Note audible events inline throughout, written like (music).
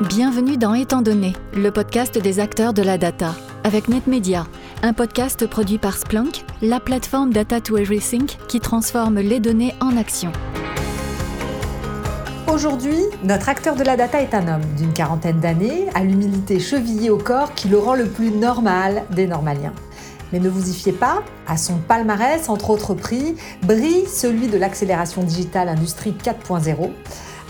Bienvenue dans Étant donné, le podcast des acteurs de la data, avec NetMedia, un podcast produit par Splunk, la plateforme Data to Everything qui transforme les données en action. Aujourd'hui, notre acteur de la data est un homme d'une quarantaine d'années, à l'humilité chevillée au corps qui le rend le plus normal des normaliens. Mais ne vous y fiez pas, à son palmarès, entre autres prix, brille celui de l'accélération digitale industrie 4.0.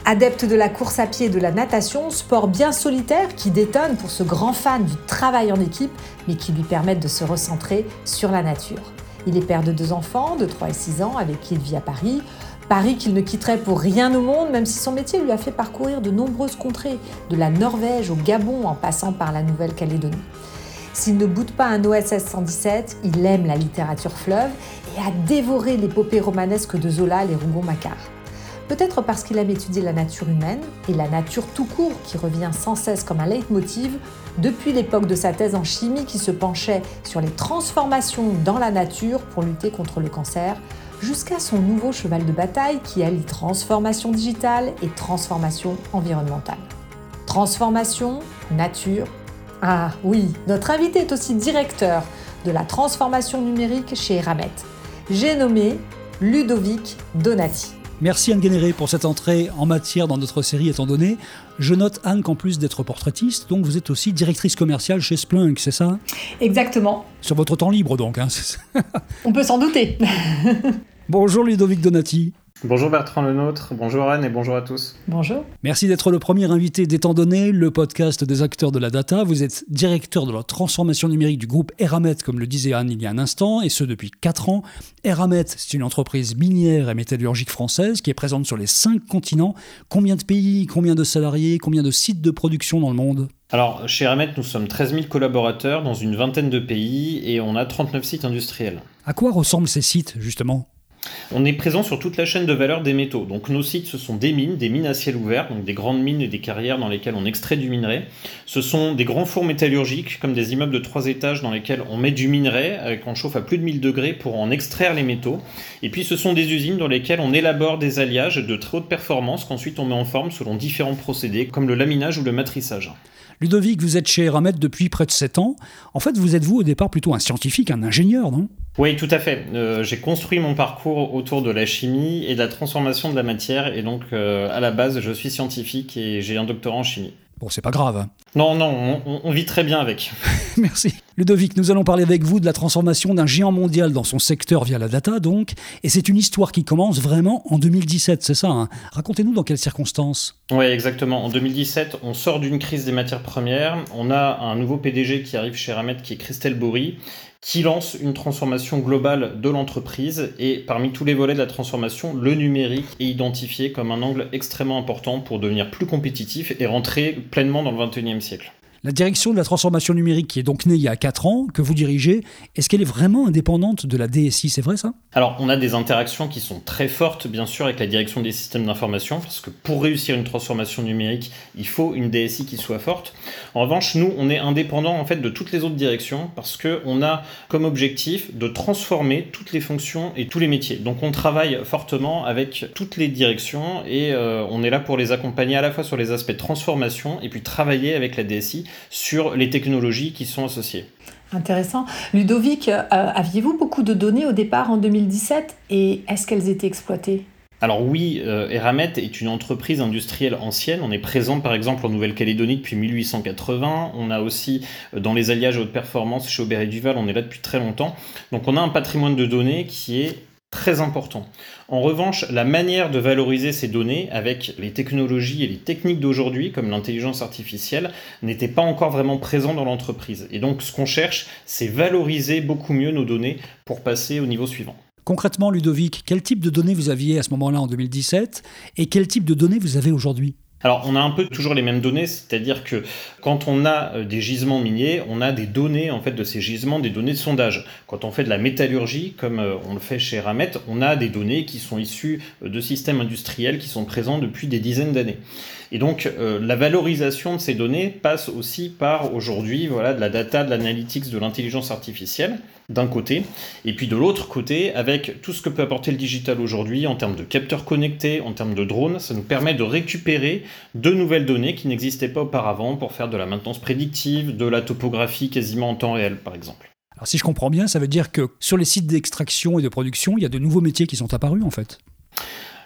Adepte de la course à pied et de la natation, sport bien solitaire qui détonne pour ce grand fan du travail en équipe, mais qui lui permettent de se recentrer sur la nature. Il est père de deux enfants, de 3 et 6 ans, avec qui il vit à Paris. Paris qu'il ne quitterait pour rien au monde, même si son métier lui a fait parcourir de nombreuses contrées, de la Norvège au Gabon en passant par la Nouvelle-Calédonie. S'il ne boude pas un OSS 117, il aime la littérature fleuve et a dévoré l'épopée romanesque de Zola, les Rougon-Macquart. Peut-être parce qu'il aime étudier la nature humaine et la nature tout court qui revient sans cesse comme un leitmotiv depuis l'époque de sa thèse en chimie qui se penchait sur les transformations dans la nature pour lutter contre le cancer, jusqu'à son nouveau cheval de bataille qui allie transformation digitale et transformation environnementale. Transformation, nature, ah oui, notre invité est aussi directeur de la transformation numérique chez Eramet. J'ai nommé Ludovic Donati. Merci Anne Guénéré pour cette entrée en matière dans notre série étant donné. Je note Anne qu'en plus d'être portraitiste, donc vous êtes aussi directrice commerciale chez Splunk, c'est ça? Exactement. Sur votre temps libre donc. Hein, On peut s'en douter. (laughs) Bonjour Ludovic Donati. Bonjour Bertrand Lenôtre, bonjour Anne et bonjour à tous. Bonjour. Merci d'être le premier invité d'Étant donné, le podcast des acteurs de la data. Vous êtes directeur de la transformation numérique du groupe Eramet, comme le disait Anne il y a un instant, et ce depuis 4 ans. Eramet, c'est une entreprise minière et métallurgique française qui est présente sur les 5 continents. Combien de pays, combien de salariés, combien de sites de production dans le monde? Alors, chez Eramet, nous sommes 13 000 collaborateurs dans une vingtaine de pays et on a 39 sites industriels. À quoi ressemblent ces sites, justement? On est présent sur toute la chaîne de valeur des métaux. Donc nos sites, ce sont des mines, des mines à ciel ouvert, donc des grandes mines et des carrières dans lesquelles on extrait du minerai. Ce sont des grands fours métallurgiques, comme des immeubles de trois étages dans lesquels on met du minerai, qu'on chauffe à plus de 1000 degrés pour en extraire les métaux. Et puis ce sont des usines dans lesquelles on élabore des alliages de très haute performance qu'ensuite on met en forme selon différents procédés, comme le laminage ou le matrissage. Ludovic, vous êtes chez Eramet depuis près de 7 ans. En fait, vous êtes vous au départ plutôt un scientifique, un ingénieur, non? Oui, tout à fait. Euh, j'ai construit mon parcours autour de la chimie et de la transformation de la matière. Et donc, euh, à la base, je suis scientifique et j'ai un doctorat en chimie. Bon, c'est pas grave. Non, non, on, vit très bien avec. (laughs) Merci. Ludovic, nous allons parler avec vous de la transformation d'un géant mondial dans son secteur via la data, donc. Et c'est une histoire qui commence vraiment en 2017, c'est ça hein? Racontez-nous dans quelles circonstances Oui, exactement. En 2017, on sort d'une crise des matières premières. On a un nouveau PDG qui arrive chez Ramet, qui est Christelle Bory qui lance une transformation globale de l'entreprise et parmi tous les volets de la transformation, le numérique est identifié comme un angle extrêmement important pour devenir plus compétitif et rentrer pleinement dans le 21e siècle. La direction de la transformation numérique, qui est donc née il y a 4 ans, que vous dirigez, est-ce qu'elle est vraiment indépendante de la DSI C'est vrai ça? Alors, on a des interactions qui sont très fortes, bien sûr, avec la direction des systèmes d'information, parce que pour réussir une transformation numérique, il faut une DSI qui soit forte. En revanche, nous, on est indépendant en fait de toutes les autres directions, parce qu'on a comme objectif de transformer toutes les fonctions et tous les métiers. Donc, on travaille fortement avec toutes les directions et euh, on est là pour les accompagner à la fois sur les aspects de transformation et puis travailler avec la DSI sur les technologies qui sont associées. Intéressant. Ludovic, euh, aviez-vous beaucoup de données au départ en 2017 et est-ce qu'elles étaient exploitées? Alors oui, euh, Eramet est une entreprise industrielle ancienne. On est présent par exemple en Nouvelle-Calédonie depuis 1880. On a aussi euh, dans les alliages haute performance chez Aubert et Duval, on est là depuis très longtemps. Donc on a un patrimoine de données qui est très important. En revanche, la manière de valoriser ces données avec les technologies et les techniques d'aujourd'hui, comme l'intelligence artificielle, n'était pas encore vraiment présent dans l'entreprise. Et donc, ce qu'on cherche, c'est valoriser beaucoup mieux nos données pour passer au niveau suivant. Concrètement, Ludovic, quel type de données vous aviez à ce moment-là en 2017 et quel type de données vous avez aujourd'hui? Alors, on a un peu toujours les mêmes données, c'est-à-dire que quand on a euh, des gisements miniers, on a des données en fait de ces gisements, des données de sondage. Quand on fait de la métallurgie, comme euh, on le fait chez Ramet, on a des données qui sont issues euh, de systèmes industriels qui sont présents depuis des dizaines d'années. Et donc, la valorisation de ces données passe aussi par aujourd'hui, voilà, de la data, de l'analytics, de l'intelligence artificielle d'un côté, et puis de l'autre côté, avec tout ce que peut apporter le digital aujourd'hui en termes de capteurs connectés, en termes de drones, ça nous permet de récupérer de nouvelles données qui n'existaient pas auparavant pour faire de la maintenance prédictive, de la topographie quasiment en temps réel par exemple. Alors si je comprends bien, ça veut dire que sur les sites d'extraction et de production, il y a de nouveaux métiers qui sont apparus en fait.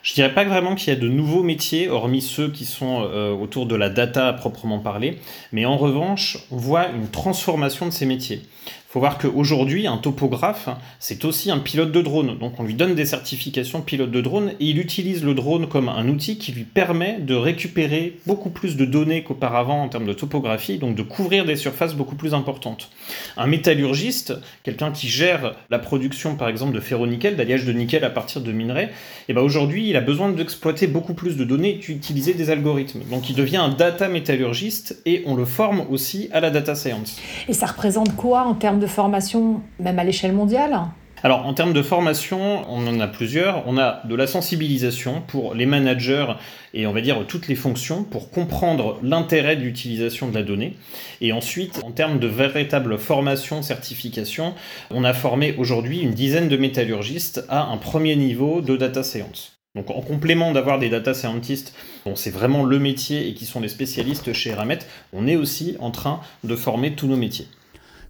Je dirais pas vraiment qu'il y a de nouveaux métiers, hormis ceux qui sont euh, autour de la data à proprement parler, mais en revanche, on voit une transformation de ces métiers faut voir qu'aujourd'hui, un topographe, c'est aussi un pilote de drone. Donc on lui donne des certifications pilote de drone et il utilise le drone comme un outil qui lui permet de récupérer beaucoup plus de données qu'auparavant en termes de topographie, donc de couvrir des surfaces beaucoup plus importantes. Un métallurgiste, quelqu'un qui gère la production par exemple de ferro-nickel, d'alliage de nickel à partir de minerais, et eh ben aujourd'hui il a besoin d'exploiter beaucoup plus de données et d'utiliser des algorithmes. Donc il devient un data métallurgiste et on le forme aussi à la data science. Et ça représente quoi en termes de formation, même à l'échelle mondiale alors en termes de formation, on en a plusieurs. On a de la sensibilisation pour les managers et on va dire toutes les fonctions pour comprendre l'intérêt de l'utilisation de la donnée. Et ensuite, en termes de véritable formation, certification, on a formé aujourd'hui une dizaine de métallurgistes à un premier niveau de data science. Donc en complément d'avoir des data scientists dont c'est vraiment le métier et qui sont les spécialistes chez Eramet, on est aussi en train de former tous nos métiers.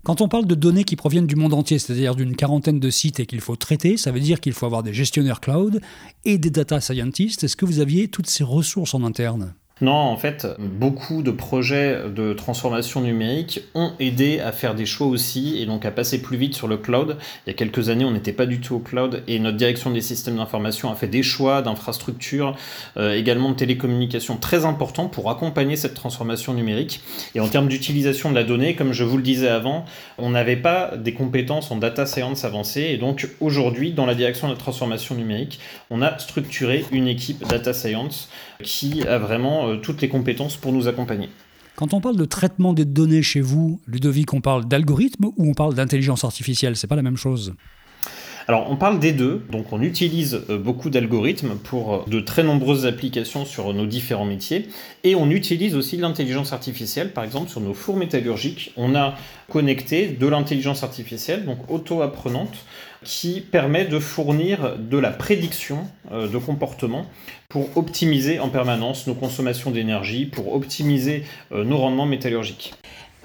Quand on parle de données qui proviennent du monde entier, c'est-à-dire d'une quarantaine de sites et qu'il faut traiter, ça veut dire qu'il faut avoir des gestionnaires cloud et des data scientists. Est-ce que vous aviez toutes ces ressources en interne? Non, en fait, beaucoup de projets de transformation numérique ont aidé à faire des choix aussi et donc à passer plus vite sur le cloud. Il y a quelques années, on n'était pas du tout au cloud et notre direction des systèmes d'information a fait des choix d'infrastructures, euh, également de télécommunications très importants pour accompagner cette transformation numérique. Et en termes d'utilisation de la donnée, comme je vous le disais avant, on n'avait pas des compétences en data science avancées et donc aujourd'hui, dans la direction de la transformation numérique, on a structuré une équipe data science qui a vraiment euh, toutes les compétences pour nous accompagner. Quand on parle de traitement des données chez vous, Ludovic, on parle d'algorithme ou on parle d'intelligence artificielle? C'est pas la même chose? Alors on parle des deux, donc on utilise euh, beaucoup d'algorithmes pour euh, de très nombreuses applications sur nos différents métiers, et on utilise aussi l'intelligence artificielle, par exemple sur nos fours métallurgiques, on a connecté de l'intelligence artificielle, donc auto-apprenante, qui permet de fournir de la prédiction euh, de comportement pour optimiser en permanence nos consommations d'énergie, pour optimiser nos rendements métallurgiques.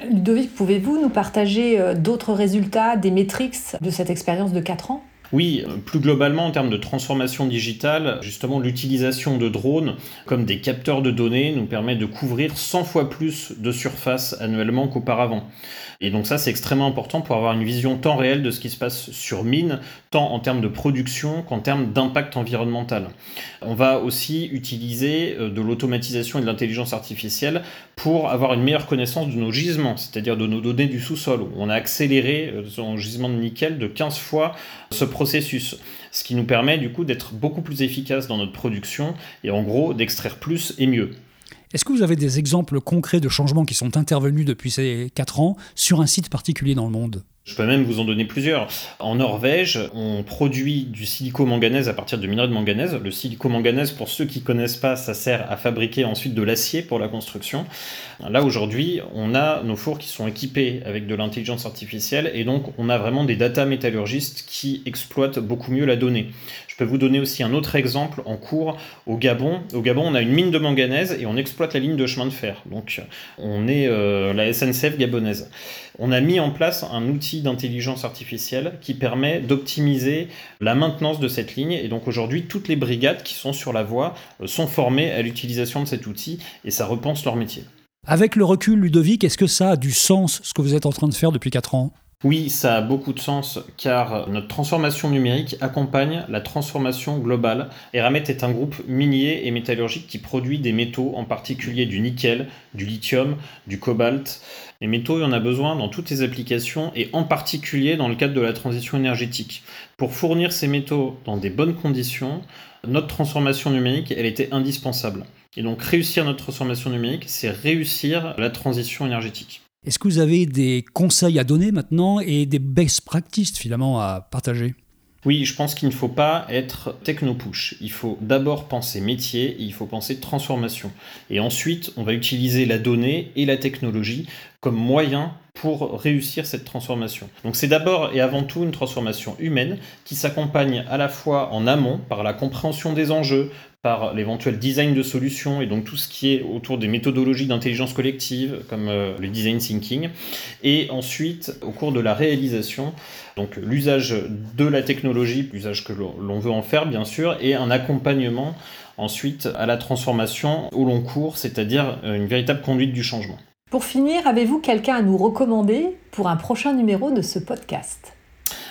Ludovic, pouvez-vous nous partager d'autres résultats, des métriques de cette expérience de 4 ans? Oui, plus globalement en termes de transformation digitale, justement l'utilisation de drones comme des capteurs de données nous permet de couvrir 100 fois plus de surface annuellement qu'auparavant. Et donc ça, c'est extrêmement important pour avoir une vision temps réel de ce qui se passe sur mine, tant en termes de production qu'en termes d'impact environnemental. On va aussi utiliser euh, de l'automatisation et de l'intelligence artificielle pour avoir une meilleure connaissance de nos gisements, c'est-à-dire de nos données du sous-sol. On a accéléré euh, son gisement de nickel de 15 fois ce ce qui nous permet du coup d'être beaucoup plus efficace dans notre production et en gros d'extraire plus et mieux. Est-ce que vous avez des exemples concrets de changements qui sont intervenus depuis ces 4 ans sur un site particulier dans le monde? Je peux même vous en donner plusieurs. En Norvège, on produit du silico-manganèse à partir de minerais de manganèse. Le silico-manganèse, pour ceux qui ne connaissent pas, ça sert à fabriquer ensuite de l'acier pour la construction. Là, aujourd'hui, on a nos fours qui sont équipés avec de l'intelligence artificielle et donc on a vraiment des data métallurgistes qui exploitent beaucoup mieux la donnée. Je peux vous donner aussi un autre exemple en cours au Gabon. Au Gabon, on a une mine de manganèse et on exploite la ligne de chemin de fer. Donc, on est euh, la SNCF gabonaise on a mis en place un outil d'intelligence artificielle qui permet d'optimiser la maintenance de cette ligne. Et donc aujourd'hui, toutes les brigades qui sont sur la voie euh, sont formées à l'utilisation de cet outil et ça repense leur métier. Avec le recul, Ludovic, est-ce que ça a du sens ce que vous êtes en train de faire depuis 4 ans? Oui, ça a beaucoup de sens car notre transformation numérique accompagne la transformation globale. Eramet est un groupe minier et métallurgique qui produit des métaux, en particulier du nickel, du lithium, du cobalt. Les métaux, il y en a besoin dans toutes les applications et en particulier dans le cadre de la transition énergétique. Pour fournir ces métaux dans des bonnes conditions, notre transformation numérique, elle était indispensable. Et donc réussir notre transformation numérique, c'est réussir la transition énergétique. Est-ce que vous avez des conseils à donner maintenant et des best practices finalement à partager? Oui, je pense qu'il ne faut pas être techno-push. Il faut d'abord penser métier et il faut penser transformation. Et ensuite, on va utiliser la donnée et la technologie comme moyen pour réussir cette transformation. Donc c'est d'abord et avant tout une transformation humaine qui s'accompagne à la fois en amont par la compréhension des enjeux, par l'éventuel design de solutions et donc tout ce qui est autour des méthodologies d'intelligence collective comme euh, le design thinking et ensuite au cours de la réalisation donc l'usage de la technologie l'usage que l'on veut en faire bien sûr et un accompagnement ensuite à la transformation au long cours c'est-à-dire euh, une véritable conduite du changement. Pour finir, avez-vous quelqu'un à nous recommander pour un prochain numéro de ce podcast?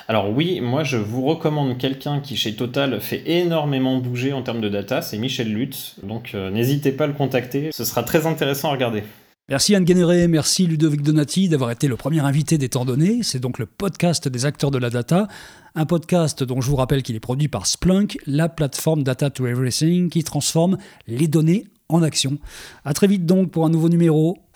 Alors oui, moi je vous recommande quelqu'un qui chez Total fait énormément bouger en termes de data, c'est Michel Lutz. Donc euh, n'hésitez pas à le contacter, ce sera très intéressant à regarder. Merci Anne Guénéré, merci Ludovic Donati d'avoir été le premier invité des temps donnés. C'est donc le podcast des acteurs de la data, un podcast dont je vous rappelle qu'il est produit par Splunk, la plateforme Data to Everything qui transforme les données en action. À très vite donc pour un nouveau numéro.